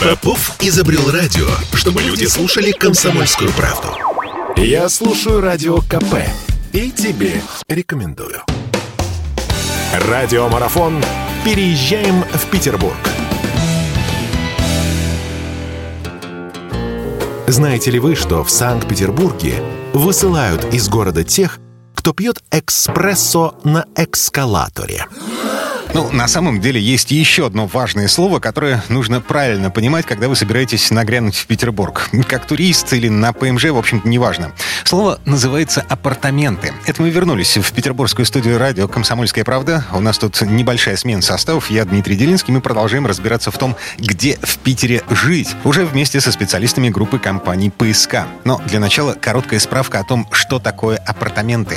Попов изобрел радио, чтобы люди слушали комсомольскую правду. Я слушаю радио КП и тебе рекомендую. Радиомарафон «Переезжаем в Петербург». Знаете ли вы, что в Санкт-Петербурге высылают из города тех, кто пьет экспрессо на эскалаторе? Ну, на самом деле есть еще одно важное слово, которое нужно правильно понимать, когда вы собираетесь нагрянуть в Петербург. Как турист или на ПМЖ, в общем-то, неважно. Слово называется «апартаменты». Это мы вернулись в петербургскую студию радио «Комсомольская правда». У нас тут небольшая смена составов. Я Дмитрий Делинский. Мы продолжаем разбираться в том, где в Питере жить. Уже вместе со специалистами группы компаний «ПСК». Но для начала короткая справка о том, что такое апартаменты.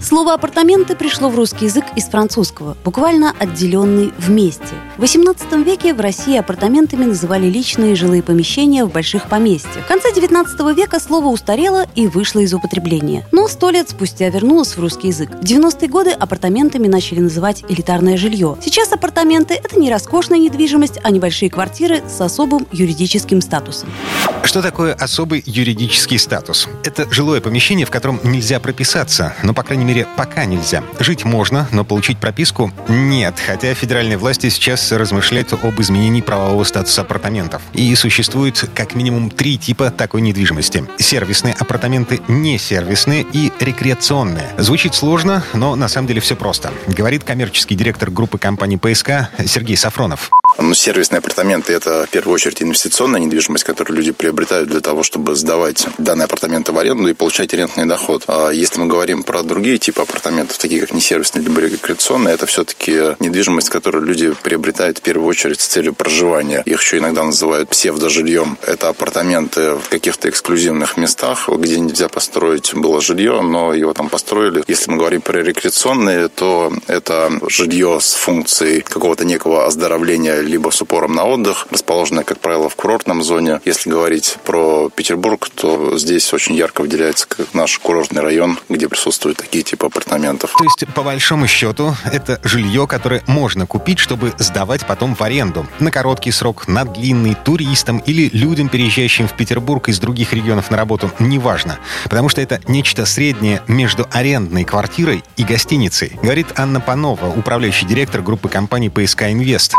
Слово «апартаменты» пришло в русский язык из французского, буквально «отделенный вместе». В XVIII веке в России апартаментами называли личные жилые помещения в больших поместьях. В конце XIX века слово устарело и вышло из употребления. Но сто лет спустя вернулось в русский язык. В 90-е годы апартаментами начали называть элитарное жилье. Сейчас апартаменты – это не роскошная недвижимость, а небольшие квартиры с особым юридическим статусом. Что такое особый юридический статус? Это жилое помещение, в котором нельзя прописаться, но, по крайней мере, пока нельзя. Жить можно, но получить прописку нет, хотя федеральные власти сейчас размышляют об изменении правового статуса апартаментов. И существует как минимум три типа такой недвижимости. Сервисные апартаменты, несервисные и рекреационные. Звучит сложно, но на самом деле все просто. Говорит коммерческий директор группы компании ПСК Сергей Сафронов. Ну, сервисные апартаменты – это в первую очередь инвестиционная недвижимость, которую люди приобретают для того, чтобы сдавать данные апартаменты в аренду и получать рентный доход. А если мы говорим про другие типы апартаментов, такие как несервисные либо рекреационные, это все-таки недвижимость, которую люди приобретают в первую очередь с целью проживания. Их еще иногда называют псевдожильем. Это апартаменты в каких-то эксклюзивных местах, где нельзя построить было жилье, но его там построили. Если мы говорим про рекреационные, то это жилье с функцией какого-то некого оздоровления либо с упором на отдых, расположенная, как правило, в курортном зоне. Если говорить про Петербург, то здесь очень ярко выделяется как наш курортный район, где присутствуют такие типы апартаментов. То есть, по большому счету, это жилье, которое можно купить, чтобы сдавать потом в аренду. На короткий срок, на длинный, туристам или людям, переезжающим в Петербург из других регионов на работу, неважно. Потому что это нечто среднее между арендной квартирой и гостиницей, говорит Анна Панова, управляющий директор группы компаний ПСК Инвест.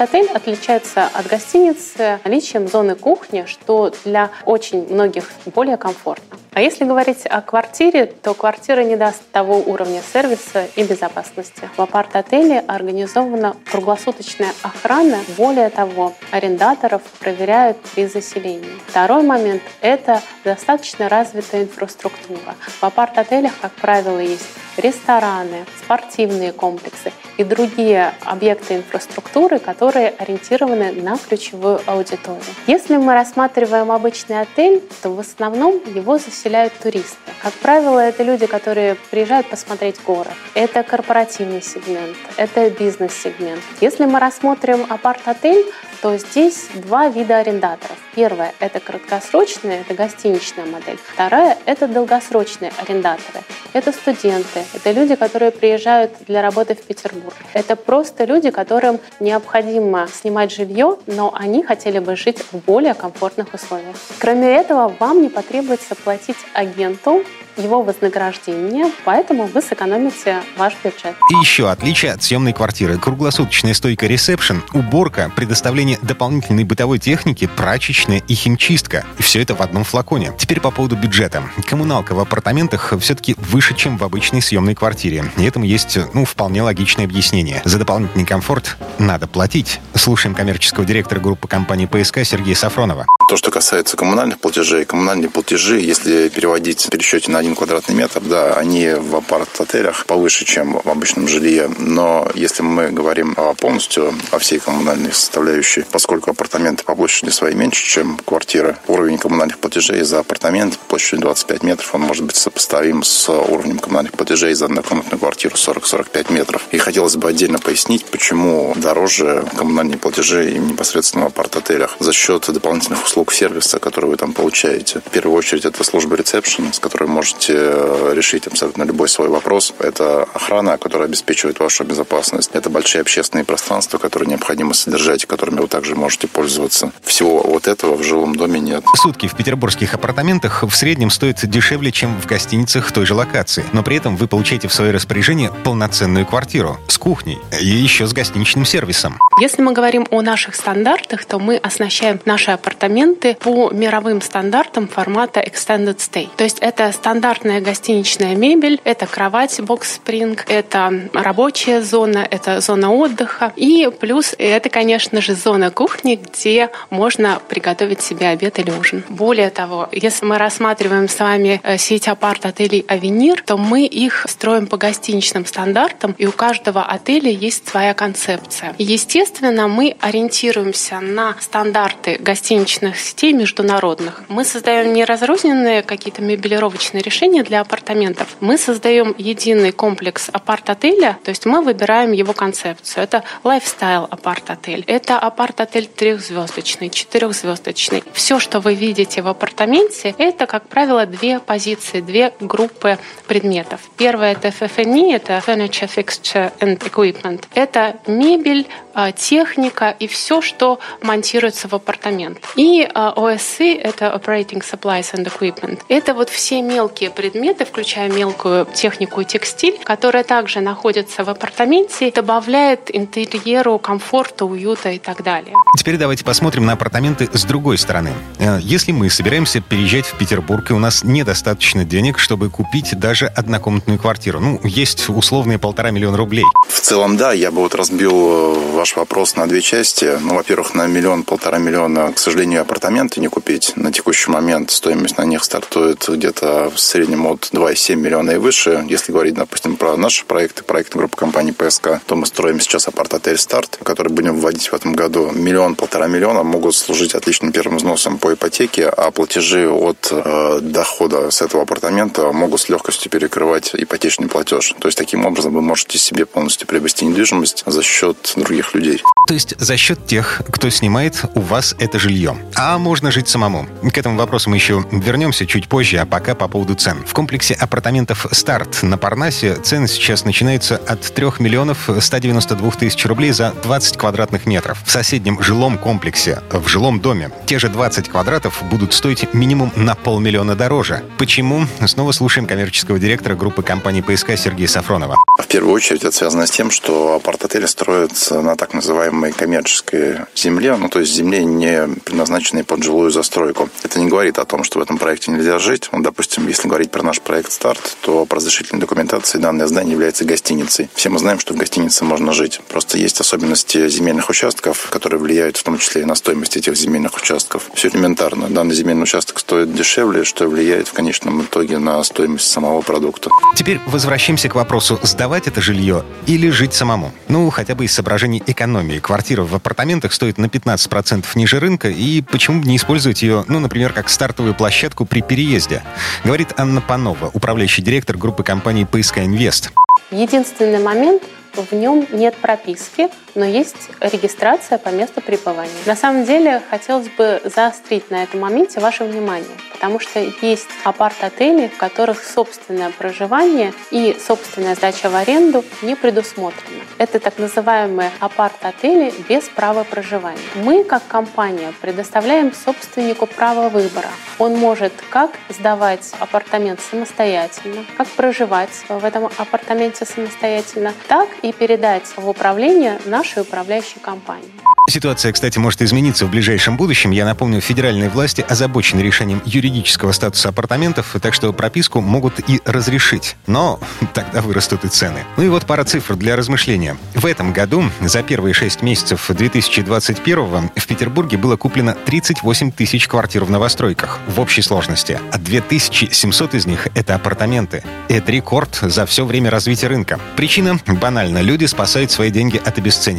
Апарт-отель отличается от гостиницы наличием зоны кухни, что для очень многих более комфортно. А если говорить о квартире, то квартира не даст того уровня сервиса и безопасности. В апарт-отеле организована круглосуточная охрана. Более того, арендаторов проверяют при заселении. Второй момент – это достаточно развитая инфраструктура. В апарт-отелях, как правило, есть рестораны, спортивные комплексы и другие объекты инфраструктуры, которые ориентированы на ключевую аудиторию. Если мы рассматриваем обычный отель, то в основном его заселяют туристы. Как правило, это люди, которые приезжают посмотреть город. Это корпоративный сегмент, это бизнес-сегмент. Если мы рассмотрим апарт-отель, то здесь два вида арендаторов. Первое – это краткосрочная, это гостиничная модель. Вторая – это долгосрочные арендаторы. Это студенты, это люди, которые приезжают для работы в Петербург. Это просто люди, которым необходимо снимать жилье, но они хотели бы жить в более комфортных условиях. Кроме этого, вам не потребуется платить агенту его вознаграждение, поэтому вы сэкономите ваш бюджет. И еще отличие от съемной квартиры. Круглосуточная стойка ресепшн, уборка, предоставление дополнительной бытовой техники, прачечная и химчистка. И все это в одном флаконе. Теперь по поводу бюджета. Коммуналка в апартаментах все-таки выше, чем в обычной съемной квартире. И этому есть, ну, вполне логичное объяснение. За дополнительный комфорт надо платить. Слушаем коммерческого директора группы компании ПСК Сергея Сафронова. То, что касается коммунальных платежей, коммунальные платежи, если переводить в пересчете на один квадратный метр, да, они в апарт-отелях повыше, чем в обычном жилье. Но если мы говорим полностью о всей коммунальной составляющей, поскольку апартаменты по площади своей меньше, чем квартиры, уровень коммунальных платежей за апартамент площадью 25 метров, он может быть сопоставим с уровнем коммунальных платежей за однокомнатную квартиру 40-45 метров. И хотелось бы отдельно пояснить, почему дороже коммунальные платежи непосредственно в апарт-отелях за счет дополнительных услуг сервиса, которые вы там получаете. В первую очередь это служба ресепшн, с которой можете э, решить абсолютно любой свой вопрос. Это охрана, которая обеспечивает вашу безопасность. Это большие общественные пространства, которые необходимо содержать, которыми вы также можете пользоваться. Всего вот этого в жилом доме нет. Сутки в петербургских апартаментах в среднем стоят дешевле, чем в гостиницах той же локации. Но при этом вы получаете в свое распоряжение полноценную квартиру с кухней и еще с гостиничным сервисом. Если мы говорим о наших стандартах, то мы оснащаем наши апартаменты по мировым стандартам формата Extended Stay. То есть это стандартная гостиничная мебель, это кровать Spring, это рабочая зона, это зона отдыха. И плюс это, конечно же, зона кухни, где можно приготовить себе обед или ужин. Более того, если мы рассматриваем с вами э, сеть апарт-отелей «Авенир», то мы их строим по гостиничным стандартам, и у каждого отеля есть своя концепция. Естественно, мы ориентируемся на стандарты гостиничных сетей международных. Мы создаем не разрозненные какие-то мебелировочные решения для апартаментов. Мы создаем единый комплекс апарт-отеля, то есть мы выбираем его концепцию. Это лайфстайл апарт-отель. Это апарт-отель трехзвездочный, четырехзвездочный. Все, что вы видите в апартаменте, это, как правило, две позиции, две группы предметов. Первое – это FF&E, это Furniture, Fixture and Equipment. Это мебель, а, техника и все, что монтируется в апартамент. И OSC а, – это Operating Supplies and Equipment. Это вот все мелкие предметы, включая мелкую технику и текстиль, которые также находятся в апартаменте, добавляет интерьеру комфорта, уюта и так далее. Теперь давайте посмотрим на апартаменты с другой стороны. Э, если мы собираемся переезжать в Петербург, и у нас недостаточно денег, чтобы купить даже однокомнатную квартиру, ну, есть условные полтора миллиона рублей. В целом, да, я бы вот разбил э, ваш вопрос на две части. Ну, во-первых, на миллион-полтора миллиона, к сожалению, апартаменты не купить. На текущий момент стоимость на них стартует где-то в среднем от 2,7 миллиона и выше. Если говорить, допустим, про наши проекты, проекты группы компании ПСК, то мы строим сейчас апарт-отель «Старт», который будем вводить в этом году. Миллион-полтора миллиона могут служить отличным первым взносом по ипотеке, а платежи от э, дохода с этого апартамента могут с легкостью перекрывать ипотечный платеж. То есть, таким образом, вы можете себе полностью приобрести недвижимость за счет других людей. То есть за счет тех, кто снимает у вас это жилье. А можно жить самому. К этому вопросу мы еще вернемся чуть позже, а пока по поводу цен. В комплексе апартаментов «Старт» на Парнасе цены сейчас начинаются от 3 миллионов 192 тысяч рублей за 20 квадратных метров. В соседнем жилом комплексе, в жилом доме, те же 20 квадратов будут стоить минимум на полмиллиона дороже. Почему? Снова слушаем коммерческого директора группы компании «ПСК» Сергея Сафронова. В первую очередь это связано с тем, что апарт-отели строятся на так называемой коммерческой земле, ну то есть земле, не предназначенной под жилую застройку. Это не говорит о том, что в этом проекте нельзя жить. Ну, допустим, если говорить про наш проект «Старт», то по разрешительной документации данное здание является гостиницей. Все мы знаем, что в гостинице можно жить. Просто есть особенности земельных участков, которые влияют в том числе и на стоимость этих земельных участков. Все элементарно. Данный земельный участок стоит дешевле, что влияет в конечном итоге на стоимость самого продукта. Теперь возвращаемся к вопросу, сдавать это жилье или жить самому. Ну, хотя бы из соображений экономии. Квартира в апартаментах стоит на 15% ниже рынка, и почему бы не использовать ее, ну, например, как стартовую площадку при переезде? Говорит Анна Панова, управляющий директор группы компании «ПСК Инвест». Единственный момент, в нем нет прописки, но есть регистрация по месту пребывания. На самом деле, хотелось бы заострить на этом моменте ваше внимание, потому что есть апарт-отели, в которых собственное проживание и собственная сдача в аренду не предусмотрено. Это так называемые апарт-отели без права проживания. Мы, как компания, предоставляем собственнику право выбора. Он может как сдавать апартамент самостоятельно, как проживать в этом апартаменте самостоятельно, так и передать в управление нашей управляющей компании. Ситуация, кстати, может измениться в ближайшем будущем. Я напомню, федеральные власти озабочены решением юридического статуса апартаментов, так что прописку могут и разрешить. Но тогда вырастут и цены. Ну и вот пара цифр для размышления. В этом году за первые шесть месяцев 2021 в Петербурге было куплено 38 тысяч квартир в новостройках в общей сложности, а 2700 из них — это апартаменты. Это рекорд за все время развития рынка. Причина банальна. Люди спасают свои деньги от обесценивания,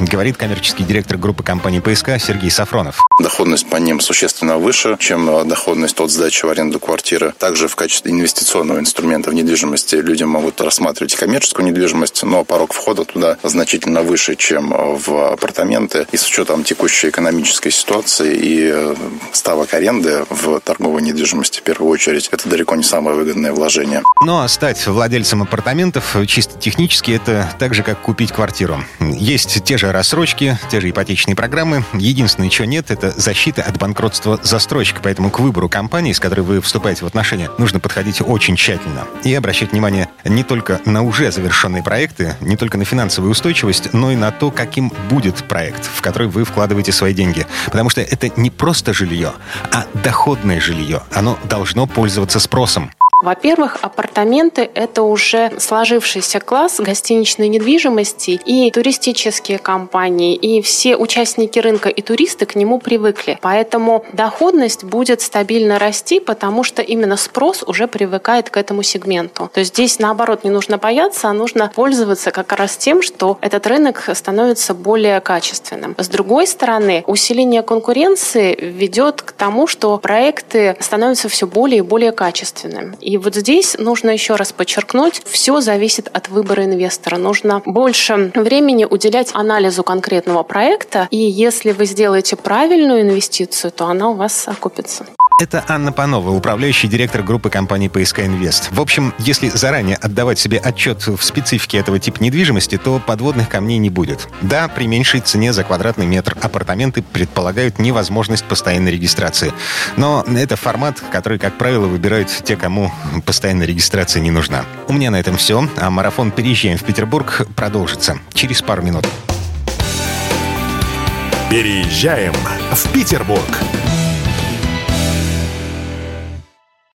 говорит коммерческий директор группы компании ПСК Сергей Сафронов. Доходность по ним существенно выше, чем доходность от сдачи в аренду квартиры. Также в качестве инвестиционного инструмента в недвижимости люди могут рассматривать коммерческую недвижимость, но порог входа туда значительно выше, чем в апартаменты. И с учетом текущей экономической ситуации и э, ставок аренды в торговой недвижимости в первую очередь, это далеко не самое выгодное вложение. Ну а стать владельцем апартаментов чисто технически это так же, как купить квартиру. Есть те же рассрочки, те же ипотечные программы. Единственное, чего нет, это защита от банкротства застройщика. Поэтому к выбору компании, с которой вы вступаете в отношения, нужно подходить очень тщательно. И обращать внимание не только на уже завершенные проекты, не только на финансовую устойчивость, но и на то, каким будет проект, в который вы вкладываете свои деньги. Потому что это не просто жилье, а доходное жилье. Оно должно пользоваться спросом. Во-первых, апартаменты – это уже сложившийся класс гостиничной недвижимости, и туристические компании, и все участники рынка и туристы к нему привыкли. Поэтому доходность будет стабильно расти, потому что именно спрос уже привыкает к этому сегменту. То есть здесь, наоборот, не нужно бояться, а нужно пользоваться как раз тем, что этот рынок становится более качественным. С другой стороны, усиление конкуренции ведет к тому, что проекты становятся все более и более качественными. И вот здесь нужно еще раз подчеркнуть, все зависит от выбора инвестора. Нужно больше времени уделять анализу конкретного проекта, и если вы сделаете правильную инвестицию, то она у вас окупится. Это Анна Панова, управляющий директор группы компании «ПСК Инвест». В общем, если заранее отдавать себе отчет в специфике этого типа недвижимости, то подводных камней не будет. Да, при меньшей цене за квадратный метр апартаменты предполагают невозможность постоянной регистрации. Но это формат, который, как правило, выбирают те, кому постоянная регистрация не нужна. У меня на этом все, а марафон «Переезжаем в Петербург» продолжится через пару минут. Переезжаем в Петербург.